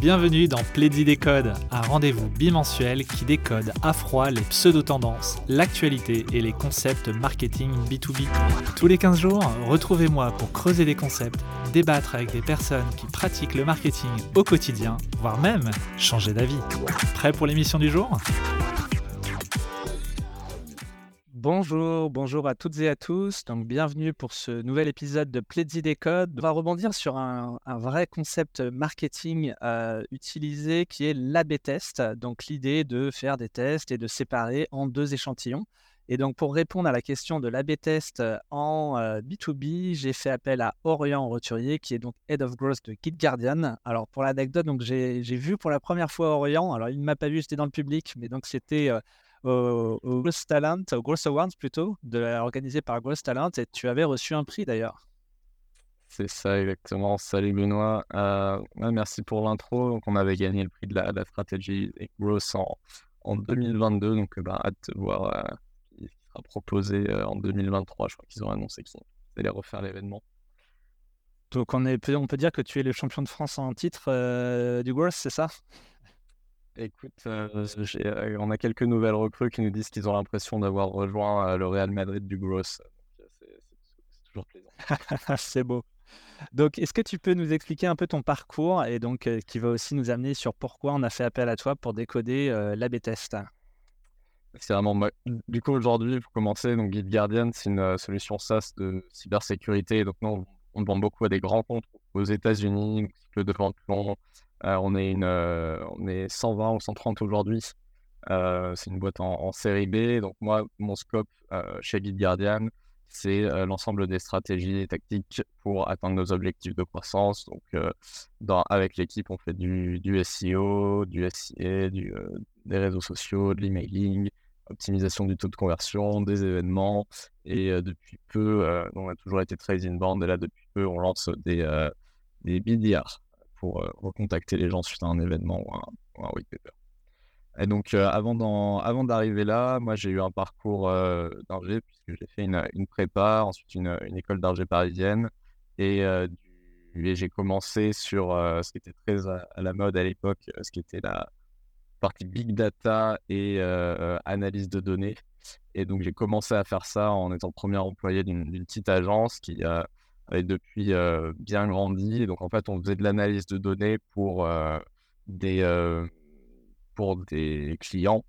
Bienvenue dans Plaidy Décode, un rendez-vous bimensuel qui décode à froid les pseudo-tendances, l'actualité et les concepts marketing B2B. Tous les 15 jours, retrouvez-moi pour creuser des concepts, débattre avec des personnes qui pratiquent le marketing au quotidien, voire même changer d'avis. Prêt pour l'émission du jour? Bonjour, bonjour à toutes et à tous. Donc, bienvenue pour ce nouvel épisode de Pledzi Décode. On va rebondir sur un, vrai concept marketing euh, utilisé qui est l'AB test. Donc, l'idée de faire des tests et de séparer en deux échantillons. Et donc, pour répondre à la question de l'AB test en B2B, euh, j'ai fait appel à Orient Roturier, qui est donc Head of Growth de Git Guardian. Alors, pour l'anecdote, donc j'ai vu pour la première fois Orient. Alors, il ne m'a pas vu, j'étais dans le public, mais donc c'était. Euh, au, au Growth Talent, au Growth Awards plutôt, de, organisé par Growth Talent, et tu avais reçu un prix d'ailleurs. C'est ça, exactement. Salut Benoît. Euh, merci pour l'intro. Donc, on avait gagné le prix de la, stratégie Growth en, en 2022. Donc, bah, hâte de voir euh, ce qui sera proposé euh, en 2023. Je crois qu'ils ont annoncé qu'ils allaient refaire l'événement. Donc, on, est, on peut dire que tu es le champion de France en titre du Growth, c'est ça? Écoute, euh, euh, on a quelques nouvelles recrues qui nous disent qu'ils ont l'impression d'avoir rejoint euh, le Real Madrid du Gross. C'est toujours plaisant. c'est beau. Donc, est-ce que tu peux nous expliquer un peu ton parcours et donc qui va aussi nous amener sur pourquoi on a fait appel à toi pour décoder l'AB test C'est vraiment. Du coup, aujourd'hui, pour commencer, donc Guide Guardian, c'est une solution SaaS de cybersécurité. Donc, nous, on, vend beaucoup à des grands comptes aux États-Unis, le de vente on, est une, euh, on est 120 ou 130 aujourd'hui. Euh, c'est une boîte en, série B. Donc, moi, mon scope chez Guide Guardian, c'est l'ensemble des stratégies et tactiques pour atteindre nos objectifs de croissance. Donc, avec l'équipe, on fait du, du SEO, du SIA, du, des réseaux sociaux, de l'emailing, optimisation du taux de conversion, des événements. Et depuis peu, on a toujours été très inbound. Et là, depuis peu, on lance des, des BDR, pour euh, recontacter les gens suite à un événement ou un, white paper. Et donc, euh, avant d'arriver là, moi, j'ai eu un parcours euh, puisque j'ai fait une, prépa, ensuite une, école d'ingé parisienne. Et, j'ai commencé sur ce qui était très à, la mode à l'époque, ce qui était la partie big data et analyse de données. Et donc, j'ai commencé à faire ça en étant premier employé d'une petite agence qui a avait depuis bien grandi. Donc en fait, on faisait de l'analyse de données pour, des, pour des clients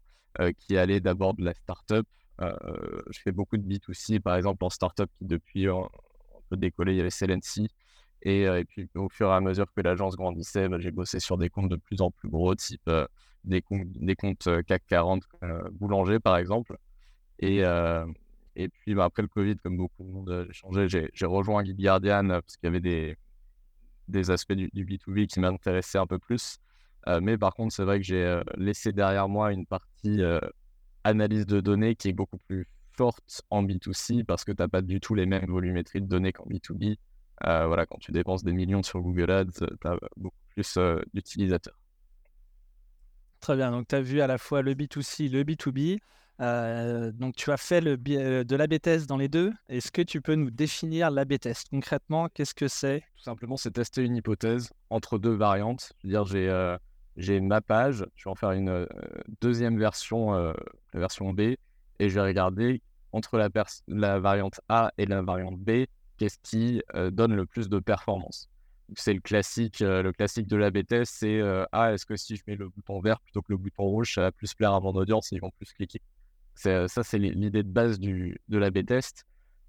qui allaient d'abord de la startup. je fais beaucoup de B2C, par exemple en startup qui depuis un peu décollé, il y avait Celency. Et, et, puis au fur et à mesure que l'agence grandissait, bah, j'ai bossé sur des comptes de plus en plus gros, type des, comptes, des comptes CAC 40, boulanger par exemple. Et, et puis bah, après le Covid, comme beaucoup de monde a changé, j'ai rejoint Guide Guardian euh, parce qu'il y avait des, aspects du, B2B qui m'intéressaient un peu plus. Euh, mais par contre, c'est vrai que j'ai euh, laissé derrière moi une partie analyse de données qui est beaucoup plus forte en B2C parce que tu n'as pas du tout les mêmes volumétries de données qu'en B2B. voilà, quand tu dépenses des millions sur Google Ads, tu as beaucoup plus d'utilisateurs. Très bien, donc tu as vu à la fois le B2C, le B2B. Euh, donc, tu as fait le, euh, de l'AB test dans les deux. Est-ce que tu peux nous définir l'AB test Concrètement, qu'est-ce que c'est? Tout simplement, c'est tester une hypothèse entre deux variantes. Dire, j'ai euh, j'ai ma page, je vais en faire une deuxième version, la version B, et je vais regarder entre la, la variante A et la variante B, qu'est-ce qui donne le plus de performance. C'est le classique, le classique de l'AB test, c'est ah, est-ce que si je mets le bouton vert plutôt que le bouton rouge, ça va plus plaire à mon audience et ils vont plus cliquer. Euh, ça, c'est l'idée de base du, de l'AB test.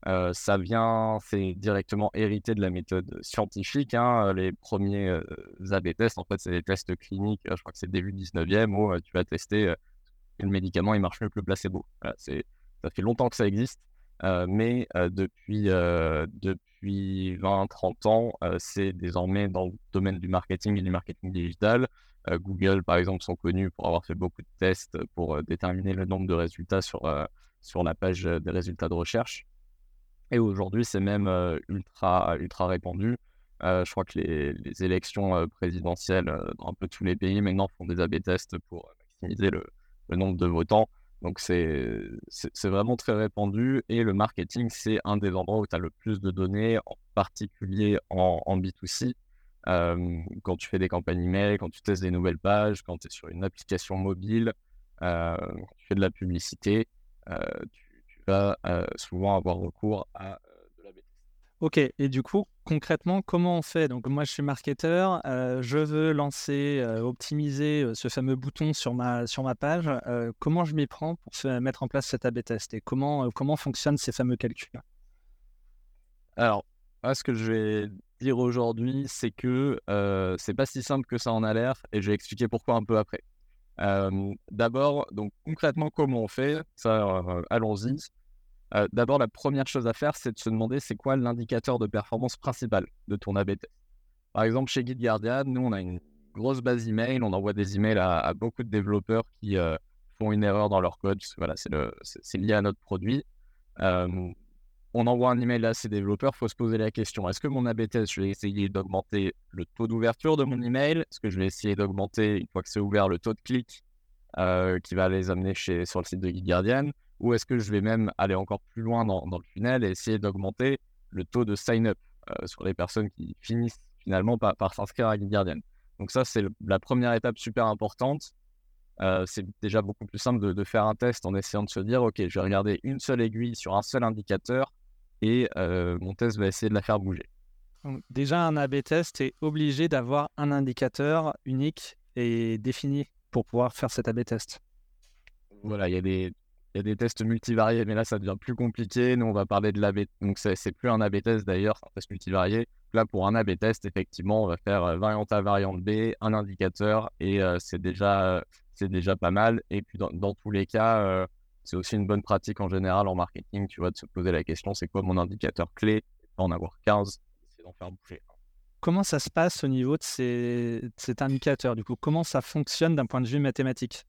Euh, ça vient, c'est directement hérité de la méthode scientifique. Hein. Les premiers euh, AB tests, en fait, c'est des tests cliniques. Je crois que c'est début 19e où tu vas tester le médicament il marche mieux que le placebo. ça fait longtemps que ça existe, mais depuis, depuis 20-30 ans, c'est désormais dans le domaine du marketing et du marketing digital. Euh, Google, par exemple, sont connus pour avoir fait beaucoup de tests pour euh, déterminer le nombre de résultats sur, euh, sur la page des résultats de recherche. Et aujourd'hui, c'est même ultra, ultra répandu. je crois que les, les élections présidentielles dans un peu tous les pays maintenant font des A-B tests pour maximiser le, le, nombre de votants. Donc c'est vraiment très répandu et le marketing, c'est un des endroits où tu as le plus de données, en particulier en, en B2C. Quand tu fais des campagnes email, quand tu testes des nouvelles pages, quand tu es sur une application mobile, quand tu fais de la publicité, tu, tu, vas souvent avoir recours à Ok, et du coup, concrètement, comment on fait? Donc, moi, je suis marketeur, euh, je veux lancer, euh, optimiser euh, ce fameux bouton sur ma, sur ma page. comment je m'y prends pour mettre en place cet A-B test et comment, comment fonctionnent ces fameux calculs Alors, ce que je vais dire aujourd'hui, c'est que c'est pas si simple que ça en a l'air et je vais expliquer pourquoi un peu après. D'abord, donc concrètement, comment on fait? Ça, allons-y. Euh, d'abord, la première chose à faire, c'est de se demander c'est quoi l'indicateur de performance principal de ton AB. Par exemple, chez Guardian, nous, on a une grosse base email, on envoie des emails à, beaucoup de développeurs qui euh, font une erreur dans leur code. Voilà, c'est lié à notre produit. Euh, on envoie un email à ces développeurs, il faut se poser la question est-ce que mon AB je vais essayer d'augmenter le taux d'ouverture de mon email? Est-ce que je vais essayer d'augmenter, une fois que c'est ouvert, le taux de clic qui va les amener chez, sur le site de Guardian ou est-ce que je vais même aller encore plus loin dans, le funnel et essayer d'augmenter le taux de sign-up euh, sur les personnes qui finissent finalement par, s'inscrire à Guardian Donc ça, c'est la première étape super importante. Euh, c'est déjà beaucoup plus simple de, faire un test en essayant de se dire, OK, je vais regarder une seule aiguille sur un seul indicateur et mon test va essayer de la faire bouger. déjà, un A-B test est obligé d'avoir un indicateur unique et défini pour pouvoir faire cet A-B test. Voilà, il y a des, il y a des tests multivariés, mais là, ça devient plus compliqué. Nous, on va parler de l'AB. Donc, c'est plus un AB test d'ailleurs, c'est un test multivarié. Là, pour un AB test, effectivement, on va faire variante A, variante B, un indicateur, et euh, c'est déjà, c'est déjà pas mal. Et puis, dans, tous les cas, euh, c'est aussi une bonne pratique en général en marketing, tu vois, de se poser la question c'est quoi mon indicateur clé Pas en avoir 15, c'est d'en faire bouger. Comment ça se passe au niveau de, ces, cet indicateur Du coup, comment ça fonctionne d'un point de vue mathématique?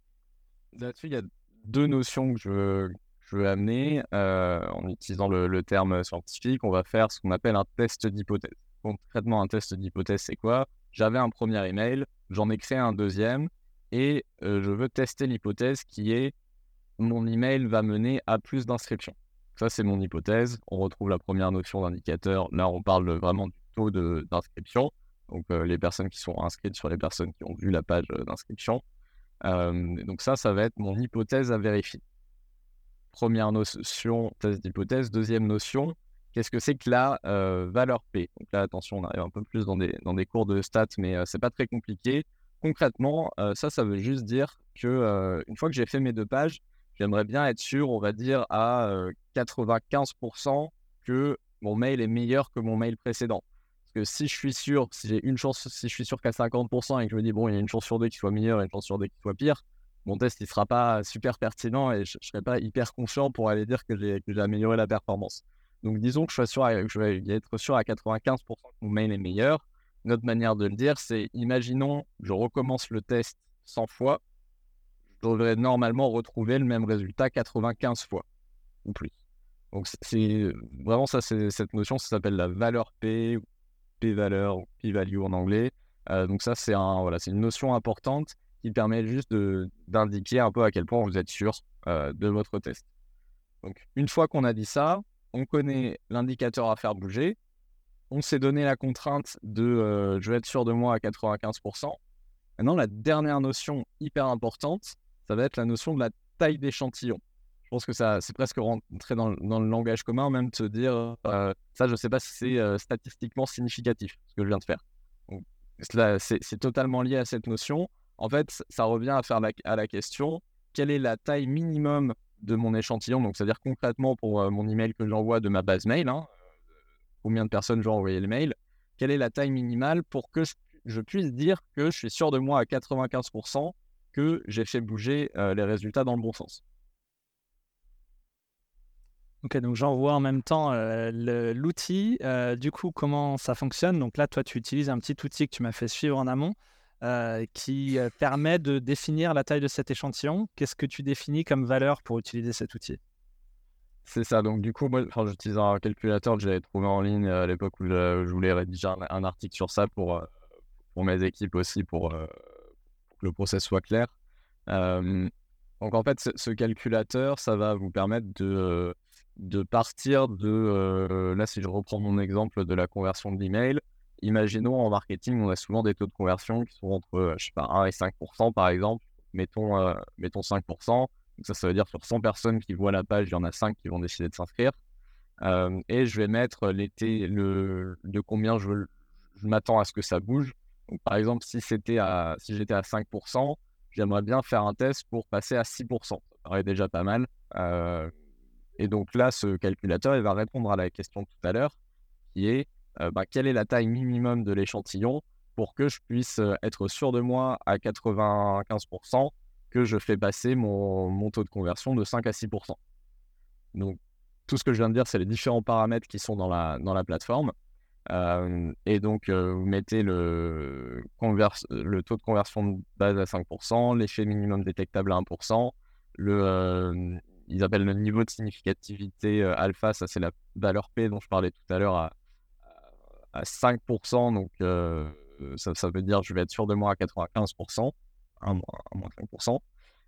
Là-dessus, il y a deux notions que je veux, je veux amener euh, en utilisant le, terme scientifique. On va faire ce qu'on appelle un test d'hypothèse. Concrètement, un test d'hypothèse, c'est quoi? J'avais un premier email, j'en ai créé un deuxième et euh, je veux tester l'hypothèse qui est mon email va mener à plus d'inscriptions. Ça, c'est mon hypothèse. On retrouve la première notion d'indicateur. Là, on parle vraiment du taux d'inscription. Donc, euh, les personnes qui sont inscrites sur les personnes qui ont vu la page d'inscription donc ça, ça va être mon hypothèse à vérifier. Première notion, test d'hypothèse. Deuxième notion, qu'est-ce que c'est que la valeur P? Donc là, attention, on arrive un peu plus dans des, dans des cours de stats, mais c'est pas très compliqué. Concrètement, ça, ça veut juste dire que une fois que j'ai fait mes deux pages, j'aimerais bien être sûr, on va dire, à 95% que mon mail est meilleur que mon mail précédent que si je suis sûr, si j'ai une chance, si je suis sûr qu'à 50% et que je me dis, bon, il y a une chance sur deux qu'il soit meilleur et une chance sur deux qu'il soit pire, mon test, il sera pas super pertinent et je ne serai pas hyper confiant pour aller dire que j'ai, amélioré la performance. Donc, disons que je vais être sûr à 95% que mon mail est meilleur. Notre manière de le dire, c'est imaginons, je recommence le test 100 fois, normalement retrouver le même résultat 95 fois ou plus. Donc, c'est vraiment ça, c'est cette notion, ça s'appelle la valeur P p-valeur p-value en anglais. Euh, donc ça, c'est un, voilà, une notion importante qui permet juste d'indiquer un peu à quel point vous êtes sûr euh, de votre test. Donc une fois qu'on a dit ça, on connaît l'indicateur à faire bouger. On s'est donné la contrainte de euh, je vais être sûr de moi à 95%. Maintenant, la dernière notion hyper importante, ça va être la notion de la taille d'échantillon pense que ça, c'est presque rentré dans, le langage commun, même de se dire, euh, ça, je ne sais pas si c'est euh, statistiquement significatif, ce que je viens de faire. c'est, totalement lié à cette notion. En fait, ça revient à faire la question, quelle est la taille minimum de mon échantillon? Donc, c'est-à-dire concrètement pour euh, mon email que j'envoie de ma base mail, hein, combien de personnes je vais envoyer le mail, quelle est la taille minimale pour que je, puisse dire que je suis sûr de moi à 95% que j'ai fait bouger les résultats dans le bon sens. Ok, donc j'envoie en même temps euh, l'outil. Euh, du coup, comment ça fonctionne? Donc là, toi, tu utilises un petit outil que tu m'as fait suivre en amont euh, qui permet de définir la taille de cet échantillon. Qu'est-ce que tu définis comme valeur pour utiliser cet outil? C'est ça. Donc du coup, moi, j'utilise un calculateur que j'avais trouvé en ligne à l'époque où je, voulais rédiger un, article sur ça pour, pour mes équipes aussi, pour le process soit clair. donc en fait, ce calculateur, ça va vous permettre de partir de, là si je reprends mon exemple de la conversion de l'email, imaginons en marketing, on a souvent des taux de conversion qui sont entre, je sais pas, 1 et 5% par exemple. Mettons, mettons 5%. ça, ça veut dire sur 100 personnes qui voient la page, il y en a 5 qui vont décider de s'inscrire. et je vais mettre l'été, le, de combien je m'attends à ce que ça bouge. Donc, par exemple, si, à, j'étais à 5%, j'aimerais bien faire un test pour passer à 6%. Ça paraît déjà pas mal. et donc là, ce calculateur, il va répondre à la question tout à l'heure, qui est bah, quelle est la taille minimum de l'échantillon pour que je puisse être sûr de moi à 95% que je fais passer mon, taux de conversion de 5 à 6%. Donc, tout ce que je viens de dire, c'est les différents paramètres qui sont dans la plateforme et donc, vous mettez le, taux de conversion de base à 5%, l'effet minimum détectable à 1%, le, ils appellent le niveau de significativité alpha, ça c'est la valeur P dont je parlais tout à l'heure, à, à, 5%. Donc, ça, ça, veut dire je vais être sûr de moi à 95%, à moins, 5%.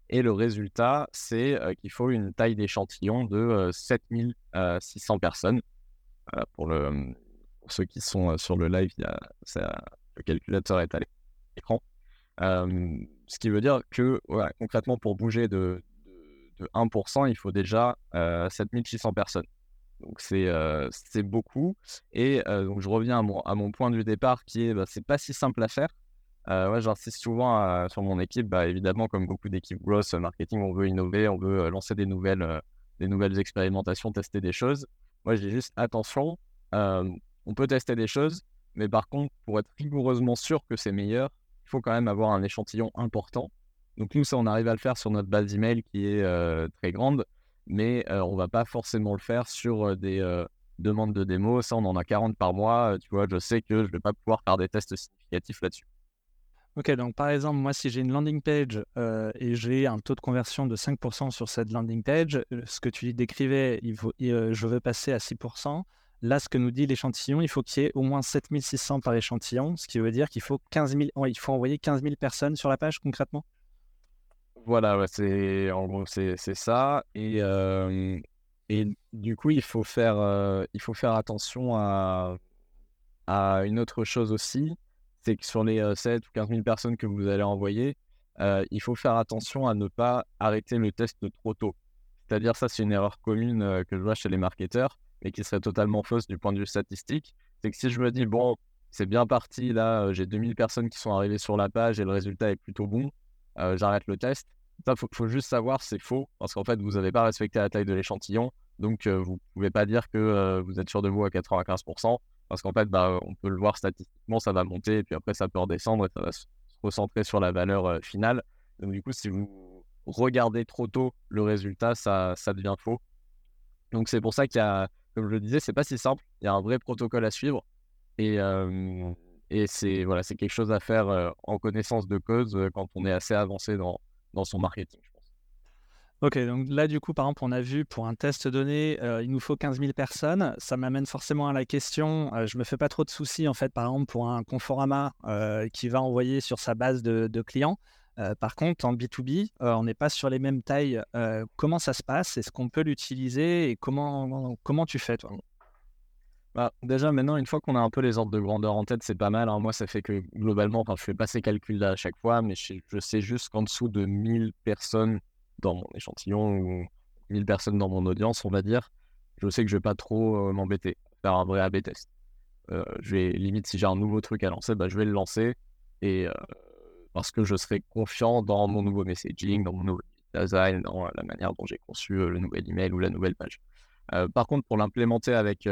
Et le résultat, c'est qu'il faut une taille d'échantillon de 7600 personnes pour le pour ceux qui sont sur le live, le calculateur est à l'écran. ce qui veut dire que concrètement, pour bouger de, de, 1%, il faut déjà 7600 personnes. Donc c'est c'est beaucoup. Et donc je reviens à mon, à mon point de départ qui est bah, c'est pas si simple à faire. ouais, J'insiste souvent sur mon équipe. Bah, évidemment, comme beaucoup d'équipes growth marketing, on veut innover, on veut lancer des nouvelles, des nouvelles expérimentations, tester des choses. Moi, j'ai juste attention on peut tester des choses, mais par contre, pour être rigoureusement sûr que c'est meilleur, il faut quand même avoir un échantillon important. Donc nous, ça, on arrive à le faire sur notre base email qui est euh, très grande, mais on euh, on va pas forcément le faire sur euh, des demandes de démo. Ça, on en a 40 par mois. Tu vois, je sais que je vais pas pouvoir faire des tests significatifs là-dessus. Ok, donc par exemple, moi, si j'ai une landing page et j'ai un taux de conversion de 5% sur cette landing page, ce que tu décrivais, je veux passer à 6%. Là, ce que nous dit l'échantillon, il faut qu'il y ait au moins 7600 par échantillon, ce qui veut dire qu'il faut, 15 il faut envoyer 15 000 personnes sur la page concrètement Voilà, c'est, c'est, ça. Et, et du coup, il faut faire, il faut faire attention à, à une autre chose aussi, c'est que sur les 7 ou 15 000 personnes que vous allez envoyer, il faut faire attention à ne pas arrêter le test trop tôt. C'est-à-dire, ça, c'est une erreur commune que je vois chez les marketeurs et qui serait totalement fausse du point de vue statistique, c'est que si je me dis, bon, c'est bien parti, là, j'ai 2000 personnes qui sont arrivées sur la page et le résultat est plutôt bon, j'arrête le test. Ça, il faut, juste savoir, c'est faux, parce qu'en fait, vous n'avez pas respecté la taille de l'échantillon, donc vous ne pouvez pas dire que vous êtes sûr de vous à 95%, parce qu'en fait, bah, on peut le voir statistiquement, ça va monter, et puis après, ça peut redescendre, et ça va se recentrer sur la valeur finale. Donc du coup, si vous regardez trop tôt le résultat, ça, ça devient faux. Donc c'est pour ça qu'il y a comme je le disais, c'est pas si simple. Il y a un vrai protocole à suivre. Et, c'est voilà, quelque chose à faire en connaissance de cause quand on est assez avancé dans, dans son marketing. Ok, donc là, du coup, par exemple, on a vu pour un test donné, il nous faut 15 000 personnes. Ça m'amène forcément à la question, je me fais pas trop de soucis, en fait, par exemple, pour un Conforama qui va envoyer sur sa base de clients. Euh, par contre, en B2B, euh, on n'est pas sur les mêmes tailles. Euh, comment ça se passe? Est-ce qu'on peut l'utiliser? Et comment, comment tu fais, toi? Bah, déjà, maintenant, une fois qu'on a un peu les ordres de grandeur en tête, c'est pas mal. Hein. Moi, ça fait que globalement, je fais pas ces calculs-là à chaque fois, mais je, sais juste qu'en dessous de 1000 personnes dans mon échantillon ou 1000 personnes dans mon audience, on va dire, je sais que je vais pas trop m'embêter, faire un vrai AB test. je vais, limite, si j'ai un nouveau truc à lancer, bah, je vais le lancer et parce que je serai confiant dans mon nouveau messaging, dans mon nouveau design, dans la manière dont j'ai conçu le nouvel email ou la nouvelle page. par contre, pour l'implémenter avec,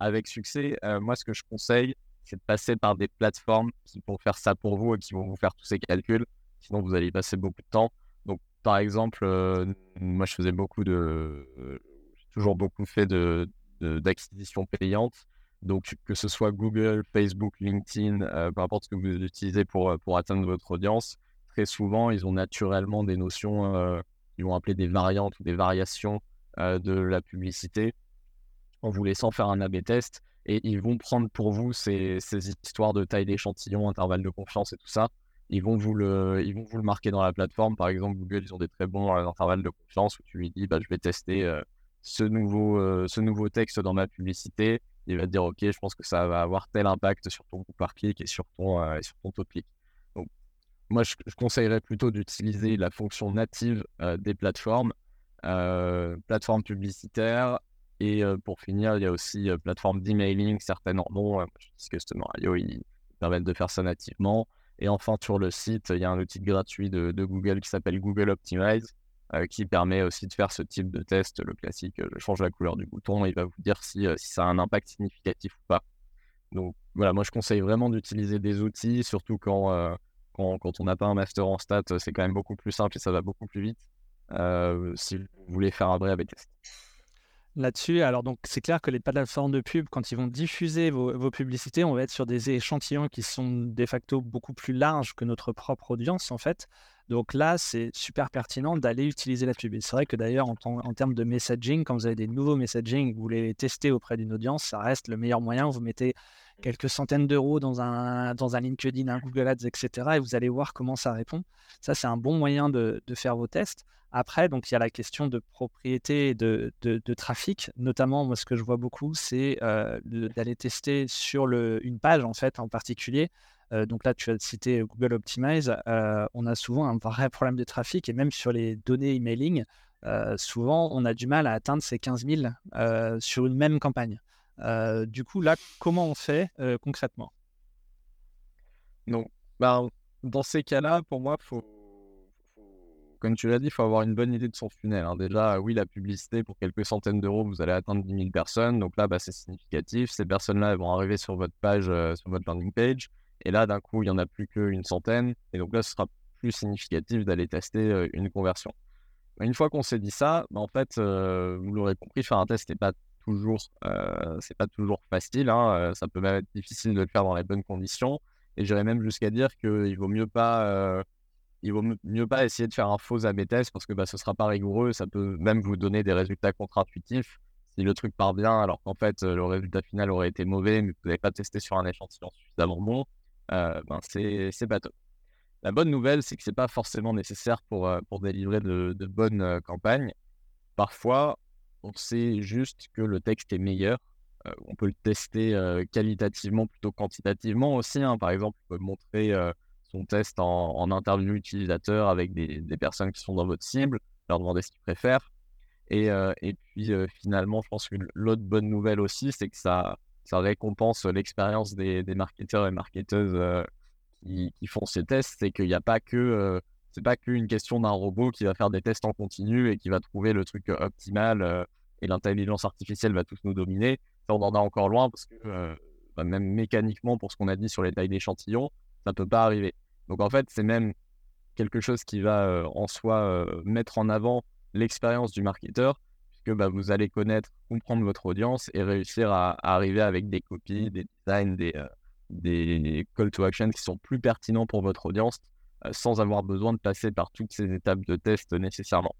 avec succès, moi, ce que je conseille, c'est de passer par des plateformes qui vont faire ça pour vous et qui vont vous faire tous ces calculs. Sinon, vous allez y passer beaucoup de temps. Donc, par exemple, moi, je faisais beaucoup de. j'ai toujours beaucoup fait de, d'acquisition payante. Donc, que ce soit Google, Facebook, LinkedIn, euh, peu importe ce que vous utilisez pour, euh, pour atteindre votre audience, très souvent, ils ont naturellement des notions, euh, ils vont appeler des variantes ou des variations de la publicité en vous laissant faire un A-B test. Et ils vont prendre pour vous ces, ces histoires de taille d'échantillon, intervalle de confiance et tout ça. Ils vont, vous le, ils vont vous le marquer dans la plateforme. Par exemple, Google, ils ont des très bons intervalles de confiance où tu lui dis bah, je vais tester ce, nouveau, ce nouveau texte dans ma publicité Il va te dire, OK, je pense que ça va avoir tel impact sur ton coût par clic et sur ton, sur ton de. Donc, moi, je, conseillerais plutôt d'utiliser la fonction native des plateformes, plateformes publicitaires. Et pour finir, il y a aussi plateforme d'emailing, certaines en ont. je Customer IO, ils permettent de faire ça nativement. Et enfin, sur le site, il y a un outil gratuit de, Google qui s'appelle Google Optimize, qui permet aussi de faire ce type de test, le classique, je change la couleur du bouton, il va vous dire si, si ça a un impact significatif ou pas. Donc voilà, moi je conseille vraiment d'utiliser des outils, surtout quand, quand, on n'a pas un master en stats, c'est quand même beaucoup plus simple et ça va beaucoup plus vite si vous voulez faire un vrai A-B test là-dessus. Alors, donc, c'est clair que les plateformes de pub, quand ils vont diffuser vos, publicités, on va être sur des échantillons qui sont de facto beaucoup plus larges que notre propre audience, en fait. Donc là, c'est super pertinent d'aller utiliser la pub. Et c'est vrai que d'ailleurs, en, termes de messaging, quand vous avez des nouveaux messaging, vous voulez les tester auprès d'une audience, ça reste le meilleur moyen. Vous mettez quelques centaines d'euros dans un, dans un LinkedIn, un Google Ads, etc. Et vous allez voir comment ça répond. Ça, c'est un bon moyen de, de faire vos tests. Après, donc il y a la question de propriété de, de, trafic. Notamment, moi, ce que je vois beaucoup, c'est euh, d'aller tester sur le, une page, en fait, en particulier. Euh, donc là, tu as cité Google Optimize. Euh, on a souvent un vrai problème de trafic et même sur les données emailing, souvent, on a du mal à atteindre ces 15 000 sur une même campagne. du coup, là, comment on fait concrètement? Donc, ben, dans ces cas-là, pour moi, comme tu l'as dit, il faut avoir une bonne idée de son funnel. Hein. Déjà, oui, la publicité, pour quelques centaines d'euros, vous allez atteindre 10 000 personnes. Donc là, bah, c'est significatif. Ces personnes-là vont arriver sur votre page, euh, sur votre landing page. Et là, d'un coup, il n'y en a plus qu'une centaine. Et donc là, ce sera plus significatif d'aller tester une conversion. Une fois qu'on s'est dit ça, bah, en fait, vous l'aurez compris, faire un test n'est pas toujours, pas toujours facile. Hein. Ça peut même être difficile de le faire dans les bonnes conditions. Et j'irais même jusqu'à dire qu'il vaut mieux pas il vaut mieux pas essayer de faire un faux AB test parce que bah, ce sera pas rigoureux, ça peut même vous donner des résultats contre-intuitifs. Si le truc part bien, alors qu'en fait le résultat final aurait été mauvais, mais vous n'avez pas testé sur un échantillon suffisamment bon, euh, ben c'est pas top. La bonne nouvelle, c'est que c'est pas forcément nécessaire pour, euh, pour délivrer de, bonnes euh, campagnes. Parfois, on sait juste que le texte est meilleur. on peut le tester qualitativement plutôt quantitativement aussi. Hein. Par exemple, on peut montrer son test en, interview utilisateur avec des, personnes qui sont dans votre cible, leur demander ce qu'ils préfèrent. Et, et puis finalement, je pense que l'autre bonne nouvelle aussi, c'est que ça, ça récompense l'expérience des, marketeurs et marketeuses euh, qui, font ces tests. C'est qu'il n'y a pas que c'est pas qu'une question d'un robot qui va faire des tests en continu et qui va trouver le truc optimal et l'intelligence artificielle va tous nous dominer. Ça, on en a encore loin parce que bah, même mécaniquement, pour ce qu'on a dit sur les tailles d'échantillons, ça peut pas arriver. Donc en fait, c'est même quelque chose qui va euh, en soi euh, mettre en avant l'expérience du marketeur, puisque bah, vous allez connaître, comprendre votre audience et réussir à, arriver avec des copies, des designs, des, euh, call to action qui sont plus pertinents pour votre audience, sans avoir besoin de passer par toutes ces étapes de test nécessairement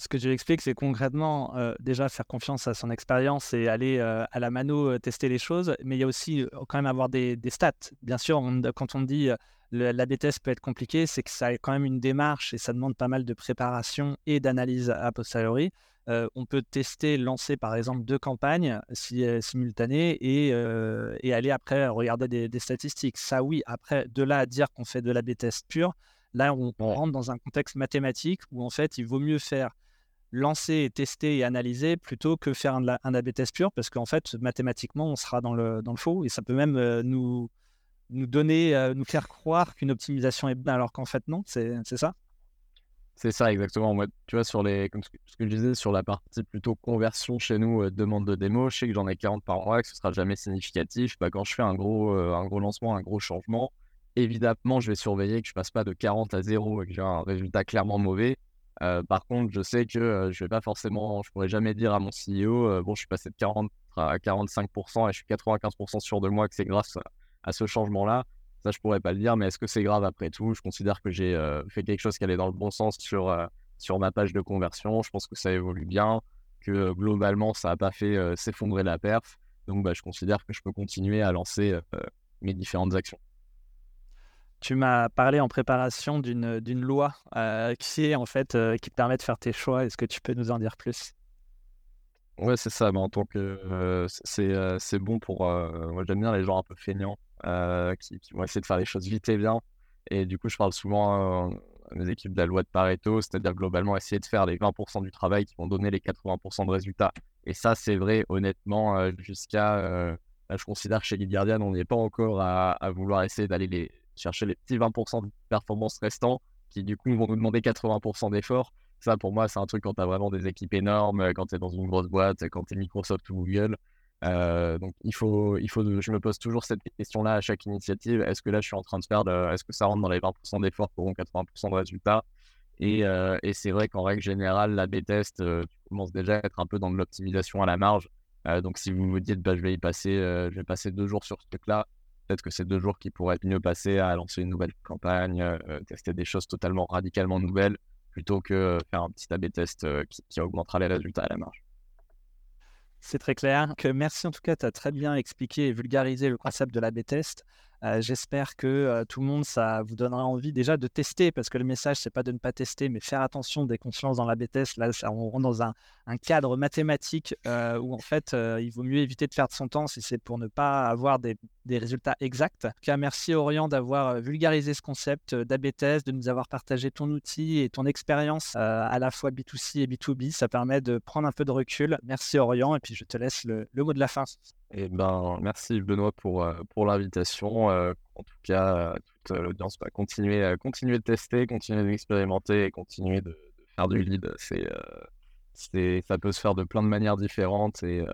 ce que je explique, c'est concrètement déjà faire confiance à son expérience et aller à la mano tester les choses. Mais il y a aussi quand même avoir des, stats. Bien sûr, quand on dit la test peut être compliqué, c'est que ça a quand même une démarche et ça demande pas mal de préparation et d'analyse a posteriori. On peut tester, lancer par exemple deux campagnes simultanées et, aller après regarder des, statistiques. Ça, oui, après, de là à dire qu'on fait de la test pure, là, on rentre dans un contexte mathématique où en fait, il vaut mieux faire lancer, tester et analyser plutôt que faire un, un AB test pur parce qu'en fait, mathématiquement, on sera dans le, dans le faux et ça peut même nous, nous donner, nous faire croire qu'une optimisation est bonne alors qu'en fait, non, c'est ça C'est ça, exactement. Moi, tu vois, sur les, comme ce que, je disais, sur la partie plutôt conversion chez nous, euh, demande de démo, je sais que j'en ai 40 par mois, que ce sera jamais significatif. Bah, quand je fais un gros, un gros lancement, un gros changement, évidemment, je vais surveiller que je passe pas de 40 à 0 et que j'ai un résultat clairement mauvais euh, par contre, je sais que euh, je vais pas forcément, je pourrais jamais dire à mon CEO, euh, bon, je suis passé de 40 à 45% et je suis 95% sûr de moi que c'est grâce à, ce changement-là. Ça, je pourrais pas le dire, mais est-ce que c'est grave après tout? Je considère que j'ai fait quelque chose qui allait dans le bon sens sur, sur ma page de conversion. Je pense que ça évolue bien, que globalement, ça n'a pas fait s'effondrer la perf. Donc, bah, je considère que je peux continuer à lancer mes différentes actions. Tu m'as parlé en préparation d'une loi qui est en fait qui te permet de faire tes choix. Est-ce que tu peux nous en dire plus? Ouais, c'est ça. Mais en tant que c'est c'est bon pour. moi, j'aime bien les gens un peu feignants qui, qui, vont essayer de faire les choses vite et bien. Et du coup, je parle souvent à mes équipes de la loi de Pareto, c'est-à-dire globalement essayer de faire les 20% du travail qui vont donner les 80% de résultats. Et ça, c'est vrai, honnêtement, jusqu'à. je considère que chez Guide Guardian, on n'est pas encore à, vouloir essayer d'aller chercher les petits 20% de performance restants qui, du coup, vont nous demander 80% d'efforts. Ça, pour moi, c'est un truc quand tu as vraiment des équipes énormes, quand tu es dans une grosse boîte, quand tu es Microsoft ou Google. Euh, donc, il faut, il faut, je me pose toujours cette question-là à chaque initiative. Est-ce que là, je suis en train de faire, est-ce que ça rentre dans les 20% d'efforts pour 80% de résultats? Et, euh, et c'est vrai qu'en règle générale, la B-test, euh, tu commences déjà à être un peu dans de l'optimisation à la marge. donc, si vous vous dites, bah, je vais y passer, je vais passer deux jours sur ce truc-là, peut-être que c'est deux jours qui pourraient être mieux passés à lancer une nouvelle campagne, tester des choses totalement radicalement nouvelles plutôt que faire un petit A-B test qui, augmentera les résultats à la marge. C'est très clair. Que merci en tout cas, tu as très bien expliqué et vulgarisé le concept de l'A-B test. J'espère que tout le monde, ça vous donnera envie déjà de tester, parce que le message, c'est pas de ne pas tester, mais faire attention se lance dans la test. Là, ça, on rentre dans un, cadre mathématique où en fait, il vaut mieux éviter de perdre son temps si c'est pour ne pas avoir des, résultats exacts. En tout cas, merci Orion d'avoir vulgarisé ce concept d'AB test, de nous avoir partagé ton outil et ton expérience à la fois B2C et B2B. Ça permet de prendre un peu de recul. Merci Orion, et puis je te laisse le mot de la fin. Eh ben, merci Benoît pour, euh, pour l'invitation. Euh, en tout cas, toute euh, l'audience va continuer, continuer de tester, continuer d'expérimenter et continuer de, faire du lead. C'est, c'est, ça peut se faire de plein de manières différentes et,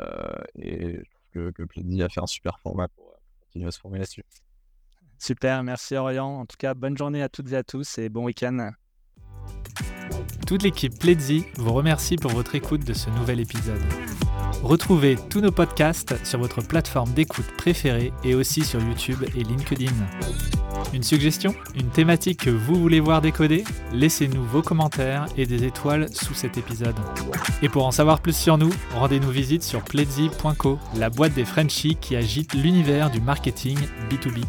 et je trouve que, que a fait un super format pour continuer à se former là-dessus. Super, merci Orient. En tout cas, bonne journée à toutes et à tous et bon week-end. Toute l'équipe Pledzi vous remercie pour votre écoute de ce nouvel épisode. Retrouvez tous nos podcasts sur votre plateforme d'écoute préférée et aussi sur YouTube et LinkedIn. Une suggestion? Une thématique que vous voulez voir décoder? Laissez-nous vos commentaires et des étoiles sous cet épisode. Et pour en savoir plus sur nous, rendez-nous visite sur pledzi.co, la boîte des Frenchies qui agite l'univers du marketing B2B.